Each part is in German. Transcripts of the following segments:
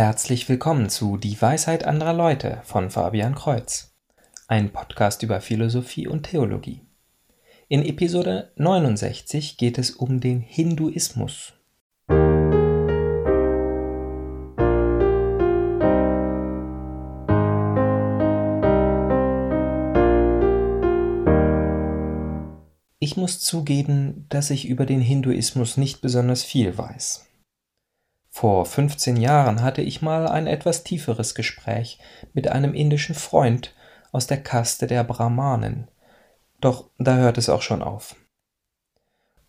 Herzlich willkommen zu Die Weisheit anderer Leute von Fabian Kreuz, ein Podcast über Philosophie und Theologie. In Episode 69 geht es um den Hinduismus. Ich muss zugeben, dass ich über den Hinduismus nicht besonders viel weiß. Vor 15 Jahren hatte ich mal ein etwas tieferes Gespräch mit einem indischen Freund aus der Kaste der Brahmanen. Doch da hört es auch schon auf.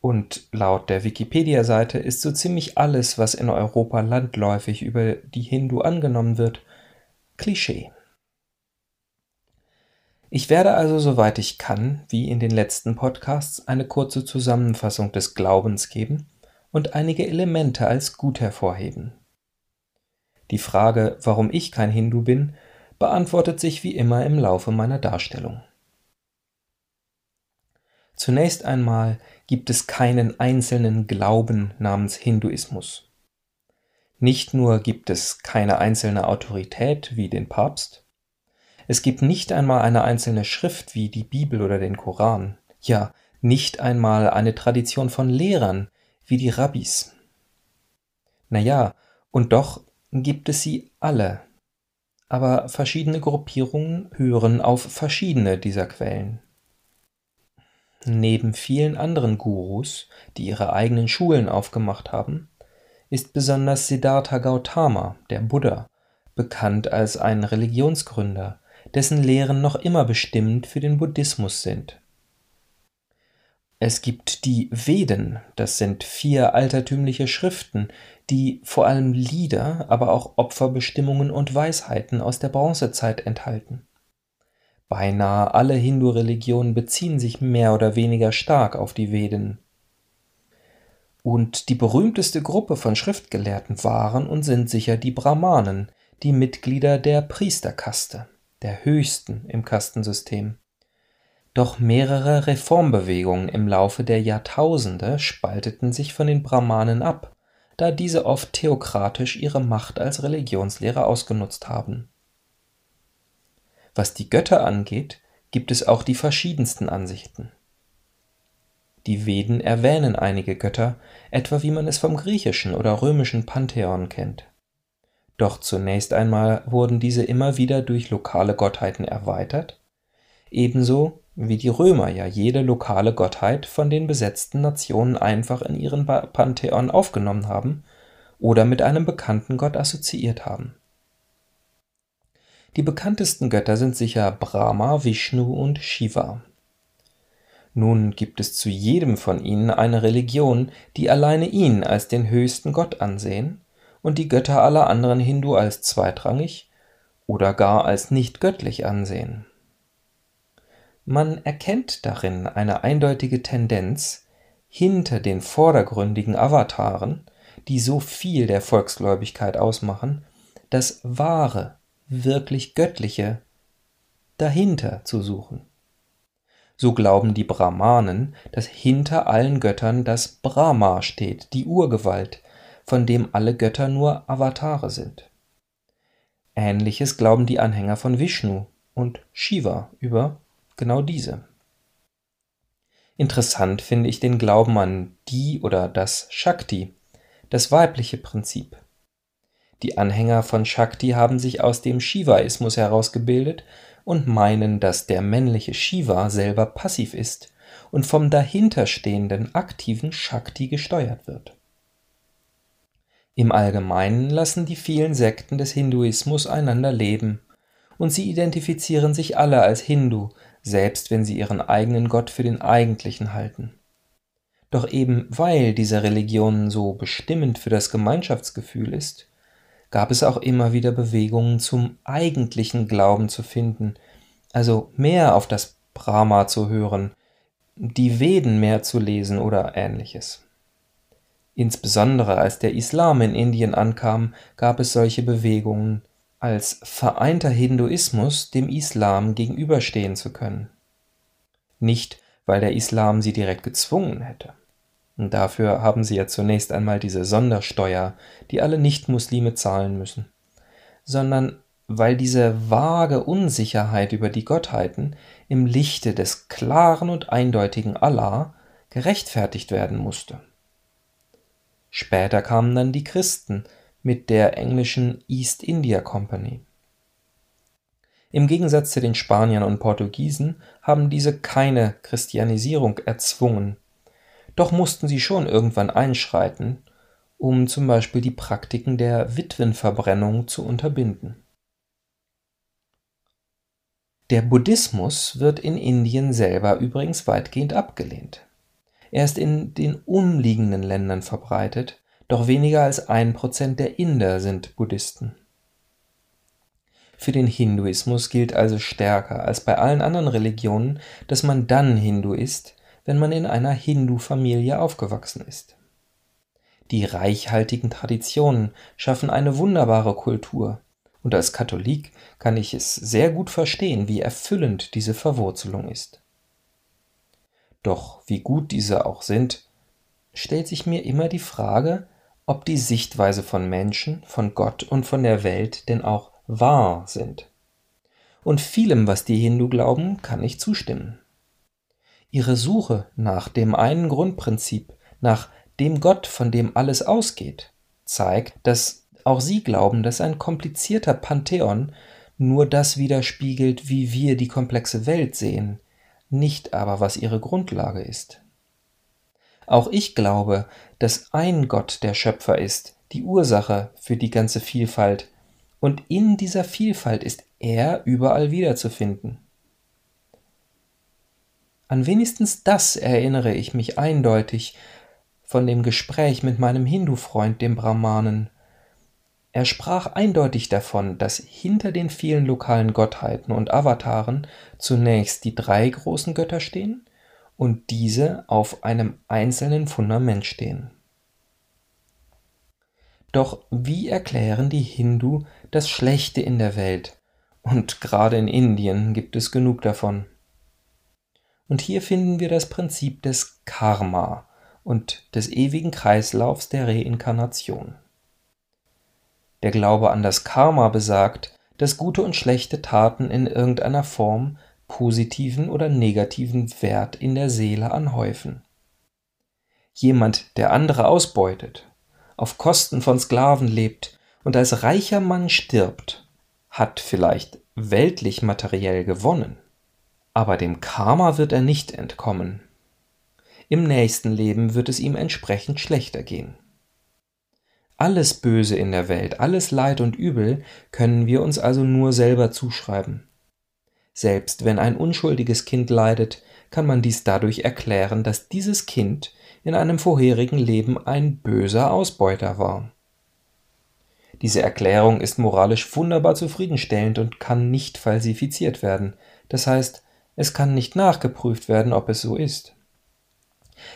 Und laut der Wikipedia-Seite ist so ziemlich alles, was in Europa landläufig über die Hindu angenommen wird, Klischee. Ich werde also, soweit ich kann, wie in den letzten Podcasts, eine kurze Zusammenfassung des Glaubens geben und einige Elemente als gut hervorheben. Die Frage, warum ich kein Hindu bin, beantwortet sich wie immer im Laufe meiner Darstellung. Zunächst einmal gibt es keinen einzelnen Glauben namens Hinduismus. Nicht nur gibt es keine einzelne Autorität wie den Papst, es gibt nicht einmal eine einzelne Schrift wie die Bibel oder den Koran, ja, nicht einmal eine Tradition von Lehrern, wie die Rabbis. Na ja, und doch gibt es sie alle. Aber verschiedene Gruppierungen hören auf verschiedene dieser Quellen. Neben vielen anderen Gurus, die ihre eigenen Schulen aufgemacht haben, ist besonders Siddhartha Gautama, der Buddha, bekannt als ein Religionsgründer, dessen Lehren noch immer bestimmend für den Buddhismus sind. Es gibt die Veden, das sind vier altertümliche Schriften, die vor allem Lieder, aber auch Opferbestimmungen und Weisheiten aus der Bronzezeit enthalten. Beinahe alle Hindu-Religionen beziehen sich mehr oder weniger stark auf die Veden. Und die berühmteste Gruppe von Schriftgelehrten waren und sind sicher die Brahmanen, die Mitglieder der Priesterkaste, der höchsten im Kastensystem. Doch mehrere Reformbewegungen im Laufe der Jahrtausende spalteten sich von den Brahmanen ab, da diese oft theokratisch ihre Macht als Religionslehrer ausgenutzt haben. Was die Götter angeht, gibt es auch die verschiedensten Ansichten. Die Veden erwähnen einige Götter, etwa wie man es vom griechischen oder römischen Pantheon kennt. Doch zunächst einmal wurden diese immer wieder durch lokale Gottheiten erweitert, ebenso wie die Römer ja jede lokale Gottheit von den besetzten Nationen einfach in ihren Pantheon aufgenommen haben oder mit einem bekannten Gott assoziiert haben. Die bekanntesten Götter sind sicher Brahma, Vishnu und Shiva. Nun gibt es zu jedem von ihnen eine Religion, die alleine ihn als den höchsten Gott ansehen und die Götter aller anderen Hindu als zweitrangig oder gar als nicht göttlich ansehen. Man erkennt darin eine eindeutige Tendenz, hinter den vordergründigen Avataren, die so viel der Volksgläubigkeit ausmachen, das wahre, wirklich Göttliche dahinter zu suchen. So glauben die Brahmanen, dass hinter allen Göttern das Brahma steht, die Urgewalt, von dem alle Götter nur Avatare sind. Ähnliches glauben die Anhänger von Vishnu und Shiva über genau diese. Interessant finde ich den Glauben an die oder das Shakti, das weibliche Prinzip. Die Anhänger von Shakti haben sich aus dem Shivaismus herausgebildet und meinen, dass der männliche Shiva selber passiv ist und vom dahinterstehenden aktiven Shakti gesteuert wird. Im Allgemeinen lassen die vielen Sekten des Hinduismus einander leben, und sie identifizieren sich alle als Hindu, selbst wenn sie ihren eigenen Gott für den eigentlichen halten. Doch eben weil diese Religion so bestimmend für das Gemeinschaftsgefühl ist, gab es auch immer wieder Bewegungen zum eigentlichen Glauben zu finden, also mehr auf das Brahma zu hören, die Veden mehr zu lesen oder ähnliches. Insbesondere als der Islam in Indien ankam, gab es solche Bewegungen, als vereinter Hinduismus dem Islam gegenüberstehen zu können. Nicht, weil der Islam sie direkt gezwungen hätte. dafür haben sie ja zunächst einmal diese Sondersteuer, die alle Nichtmuslime zahlen müssen. sondern weil diese vage Unsicherheit über die Gottheiten im Lichte des klaren und eindeutigen Allah gerechtfertigt werden musste. Später kamen dann die Christen mit der englischen East India Company. Im Gegensatz zu den Spaniern und Portugiesen haben diese keine Christianisierung erzwungen, doch mussten sie schon irgendwann einschreiten, um zum Beispiel die Praktiken der Witwenverbrennung zu unterbinden. Der Buddhismus wird in Indien selber übrigens weitgehend abgelehnt. Er ist in den umliegenden Ländern verbreitet, doch weniger als ein Prozent der Inder sind Buddhisten. Für den Hinduismus gilt also stärker als bei allen anderen Religionen, dass man dann Hindu ist, wenn man in einer Hindu-Familie aufgewachsen ist. Die reichhaltigen Traditionen schaffen eine wunderbare Kultur, und als Katholik kann ich es sehr gut verstehen, wie erfüllend diese Verwurzelung ist. Doch wie gut diese auch sind, stellt sich mir immer die Frage, ob die Sichtweise von Menschen, von Gott und von der Welt denn auch wahr sind. Und vielem, was die Hindu glauben, kann ich zustimmen. Ihre Suche nach dem einen Grundprinzip, nach dem Gott, von dem alles ausgeht, zeigt, dass auch sie glauben, dass ein komplizierter Pantheon nur das widerspiegelt, wie wir die komplexe Welt sehen, nicht aber was ihre Grundlage ist. Auch ich glaube, dass ein Gott der Schöpfer ist, die Ursache für die ganze Vielfalt, und in dieser Vielfalt ist er überall wiederzufinden. An wenigstens das erinnere ich mich eindeutig von dem Gespräch mit meinem Hindu-Freund, dem Brahmanen, er sprach eindeutig davon, dass hinter den vielen lokalen Gottheiten und Avataren zunächst die drei großen Götter stehen und diese auf einem einzelnen Fundament stehen. Doch wie erklären die Hindu das Schlechte in der Welt? Und gerade in Indien gibt es genug davon. Und hier finden wir das Prinzip des Karma und des ewigen Kreislaufs der Reinkarnation. Der Glaube an das Karma besagt, dass gute und schlechte Taten in irgendeiner Form positiven oder negativen Wert in der Seele anhäufen. Jemand, der andere ausbeutet, auf Kosten von Sklaven lebt und als reicher Mann stirbt, hat vielleicht weltlich materiell gewonnen, aber dem Karma wird er nicht entkommen. Im nächsten Leben wird es ihm entsprechend schlechter gehen. Alles Böse in der Welt, alles Leid und Übel können wir uns also nur selber zuschreiben. Selbst wenn ein unschuldiges Kind leidet, kann man dies dadurch erklären, dass dieses Kind in einem vorherigen Leben ein böser Ausbeuter war. Diese Erklärung ist moralisch wunderbar zufriedenstellend und kann nicht falsifiziert werden, das heißt, es kann nicht nachgeprüft werden, ob es so ist.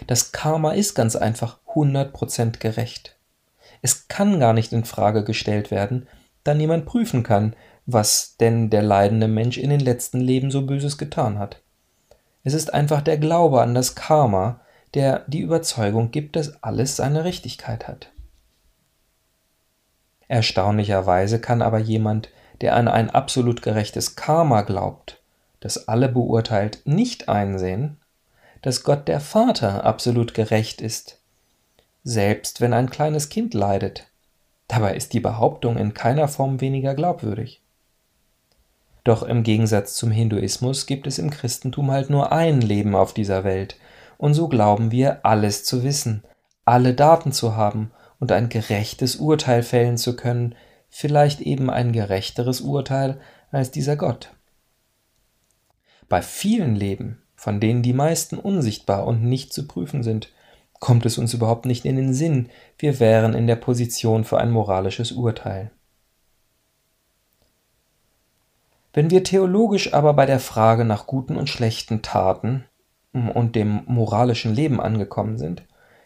Das Karma ist ganz einfach 100% gerecht. Es kann gar nicht in Frage gestellt werden, da niemand prüfen kann, was denn der leidende Mensch in den letzten Leben so Böses getan hat. Es ist einfach der Glaube an das Karma, der die Überzeugung gibt, dass alles seine Richtigkeit hat. Erstaunlicherweise kann aber jemand, der an ein absolut gerechtes Karma glaubt, das alle beurteilt, nicht einsehen, dass Gott der Vater absolut gerecht ist selbst wenn ein kleines Kind leidet. Dabei ist die Behauptung in keiner Form weniger glaubwürdig. Doch im Gegensatz zum Hinduismus gibt es im Christentum halt nur ein Leben auf dieser Welt, und so glauben wir, alles zu wissen, alle Daten zu haben und ein gerechtes Urteil fällen zu können, vielleicht eben ein gerechteres Urteil als dieser Gott. Bei vielen Leben, von denen die meisten unsichtbar und nicht zu prüfen sind, kommt es uns überhaupt nicht in den Sinn, wir wären in der Position für ein moralisches Urteil. Wenn wir theologisch aber bei der Frage nach guten und schlechten Taten und dem moralischen Leben angekommen sind,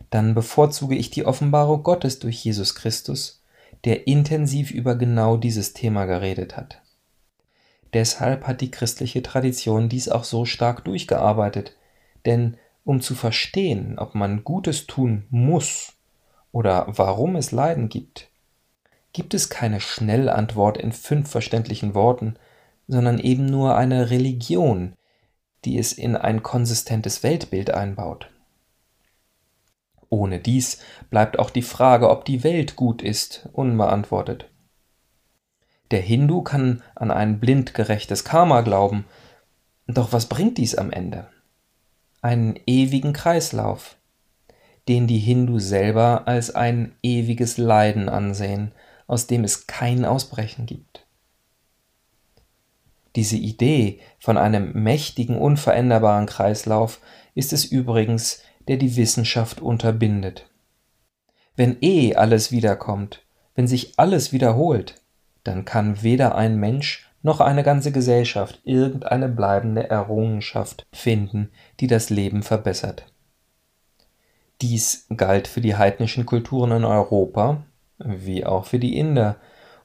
dann bevorzuge ich die Offenbarung Gottes durch Jesus Christus, der intensiv über genau dieses Thema geredet hat. Deshalb hat die christliche Tradition dies auch so stark durchgearbeitet, denn um zu verstehen, ob man Gutes tun muss oder warum es Leiden gibt, gibt es keine Schnellantwort in fünf verständlichen Worten, sondern eben nur eine Religion, die es in ein konsistentes Weltbild einbaut. Ohne dies bleibt auch die Frage, ob die Welt gut ist, unbeantwortet. Der Hindu kann an ein blind gerechtes Karma glauben, doch was bringt dies am Ende? Einen ewigen Kreislauf, den die Hindu selber als ein ewiges Leiden ansehen, aus dem es kein Ausbrechen gibt. Diese Idee von einem mächtigen, unveränderbaren Kreislauf ist es übrigens, der die Wissenschaft unterbindet. Wenn eh alles wiederkommt, wenn sich alles wiederholt, dann kann weder ein Mensch noch eine ganze Gesellschaft irgendeine bleibende Errungenschaft finden, die das Leben verbessert. Dies galt für die heidnischen Kulturen in Europa wie auch für die Inder,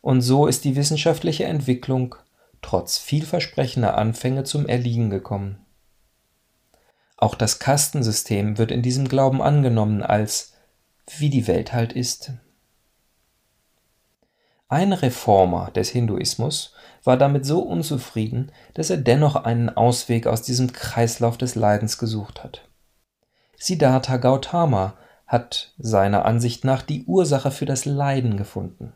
und so ist die wissenschaftliche Entwicklung trotz vielversprechender Anfänge zum Erliegen gekommen. Auch das Kastensystem wird in diesem Glauben angenommen als wie die Welt halt ist. Ein Reformer des Hinduismus war damit so unzufrieden, dass er dennoch einen Ausweg aus diesem Kreislauf des Leidens gesucht hat. Siddhartha Gautama hat seiner Ansicht nach die Ursache für das Leiden gefunden.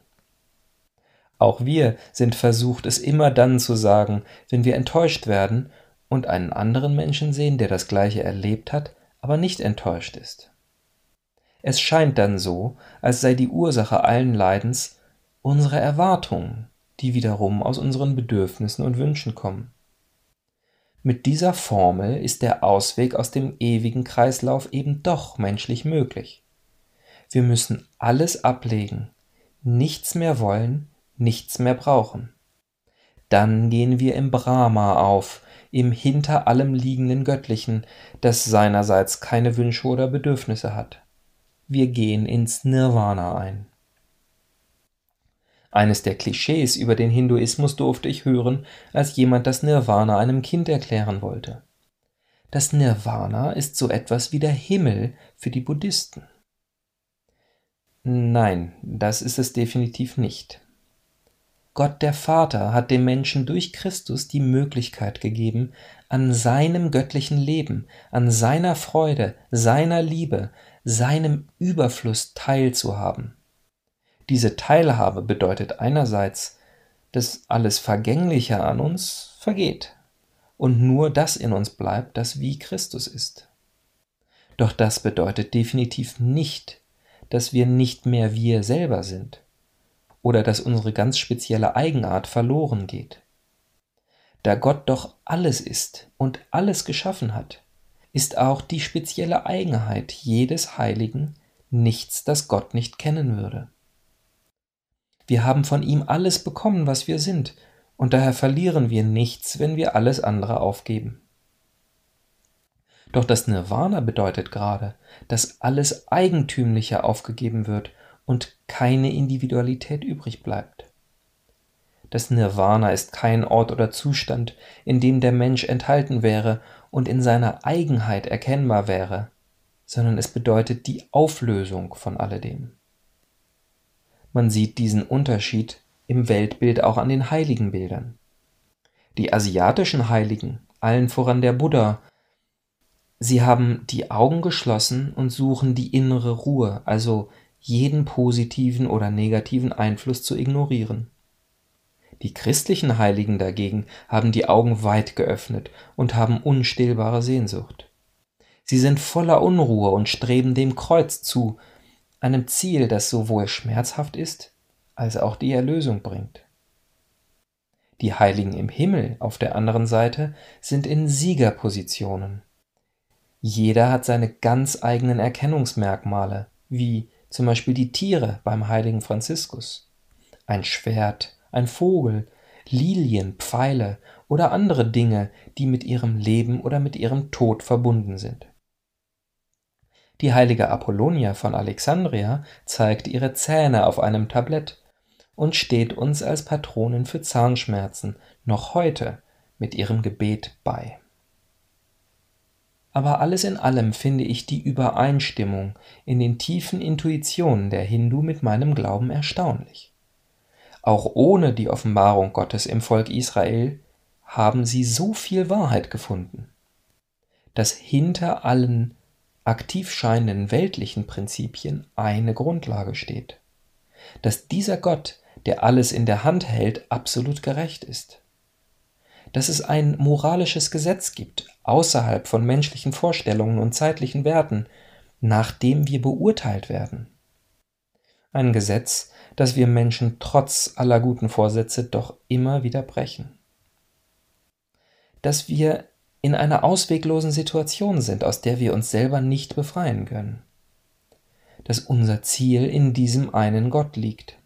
Auch wir sind versucht, es immer dann zu sagen, wenn wir enttäuscht werden und einen anderen Menschen sehen, der das gleiche erlebt hat, aber nicht enttäuscht ist. Es scheint dann so, als sei die Ursache allen Leidens unsere Erwartungen, die wiederum aus unseren Bedürfnissen und Wünschen kommen. Mit dieser Formel ist der Ausweg aus dem ewigen Kreislauf eben doch menschlich möglich. Wir müssen alles ablegen, nichts mehr wollen, nichts mehr brauchen. Dann gehen wir im Brahma auf, im hinter allem liegenden Göttlichen, das seinerseits keine Wünsche oder Bedürfnisse hat. Wir gehen ins Nirvana ein. Eines der Klischees über den Hinduismus durfte ich hören, als jemand das Nirvana einem Kind erklären wollte. Das Nirvana ist so etwas wie der Himmel für die Buddhisten. Nein, das ist es definitiv nicht. Gott der Vater hat dem Menschen durch Christus die Möglichkeit gegeben, an seinem göttlichen Leben, an seiner Freude, seiner Liebe, seinem Überfluss teilzuhaben. Diese Teilhabe bedeutet einerseits, dass alles Vergängliche an uns vergeht und nur das in uns bleibt, das wie Christus ist. Doch das bedeutet definitiv nicht, dass wir nicht mehr wir selber sind oder dass unsere ganz spezielle Eigenart verloren geht. Da Gott doch alles ist und alles geschaffen hat, ist auch die spezielle Eigenheit jedes Heiligen nichts, das Gott nicht kennen würde. Wir haben von ihm alles bekommen, was wir sind, und daher verlieren wir nichts, wenn wir alles andere aufgeben. Doch das Nirvana bedeutet gerade, dass alles Eigentümliche aufgegeben wird und keine Individualität übrig bleibt. Das Nirvana ist kein Ort oder Zustand, in dem der Mensch enthalten wäre und in seiner Eigenheit erkennbar wäre, sondern es bedeutet die Auflösung von alledem. Man sieht diesen Unterschied im Weltbild auch an den Heiligenbildern. Die asiatischen Heiligen, allen voran der Buddha, sie haben die Augen geschlossen und suchen die innere Ruhe, also jeden positiven oder negativen Einfluss zu ignorieren. Die christlichen Heiligen dagegen haben die Augen weit geöffnet und haben unstillbare Sehnsucht. Sie sind voller Unruhe und streben dem Kreuz zu, einem Ziel, das sowohl schmerzhaft ist, als auch die Erlösung bringt. Die Heiligen im Himmel auf der anderen Seite sind in Siegerpositionen. Jeder hat seine ganz eigenen Erkennungsmerkmale, wie zum Beispiel die Tiere beim heiligen Franziskus. Ein Schwert, ein Vogel, Lilien, Pfeile oder andere Dinge, die mit ihrem Leben oder mit ihrem Tod verbunden sind. Die heilige Apollonia von Alexandria zeigt ihre Zähne auf einem Tablett und steht uns als Patronin für Zahnschmerzen noch heute mit ihrem Gebet bei. Aber alles in allem finde ich die Übereinstimmung in den tiefen Intuitionen der Hindu mit meinem Glauben erstaunlich. Auch ohne die Offenbarung Gottes im Volk Israel haben sie so viel Wahrheit gefunden, dass hinter allen aktiv scheinenden weltlichen Prinzipien eine Grundlage steht, dass dieser Gott, der alles in der Hand hält, absolut gerecht ist, dass es ein moralisches Gesetz gibt, außerhalb von menschlichen Vorstellungen und zeitlichen Werten, nach dem wir beurteilt werden. Ein Gesetz, das wir Menschen trotz aller guten Vorsätze doch immer wieder brechen. Dass wir in einer ausweglosen Situation sind, aus der wir uns selber nicht befreien können. Dass unser Ziel in diesem einen Gott liegt.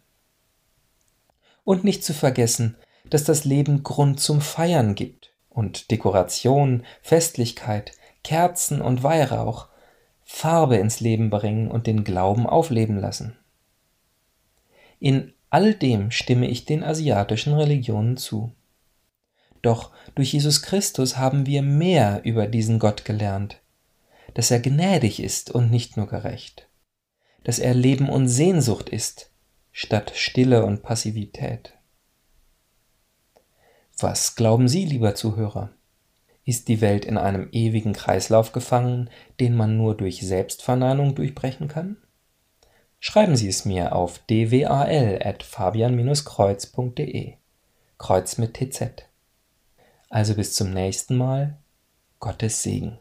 Und nicht zu vergessen, dass das Leben Grund zum Feiern gibt und Dekoration, Festlichkeit, Kerzen und Weihrauch Farbe ins Leben bringen und den Glauben aufleben lassen. In all dem stimme ich den asiatischen Religionen zu. Doch durch Jesus Christus haben wir mehr über diesen Gott gelernt, dass er gnädig ist und nicht nur gerecht, dass er Leben und Sehnsucht ist, statt Stille und Passivität. Was glauben Sie, lieber Zuhörer? Ist die Welt in einem ewigen Kreislauf gefangen, den man nur durch Selbstverneinung durchbrechen kann? Schreiben Sie es mir auf dwal.fabian-kreuz.de. Kreuz mit TZ. Also bis zum nächsten Mal. Gottes Segen.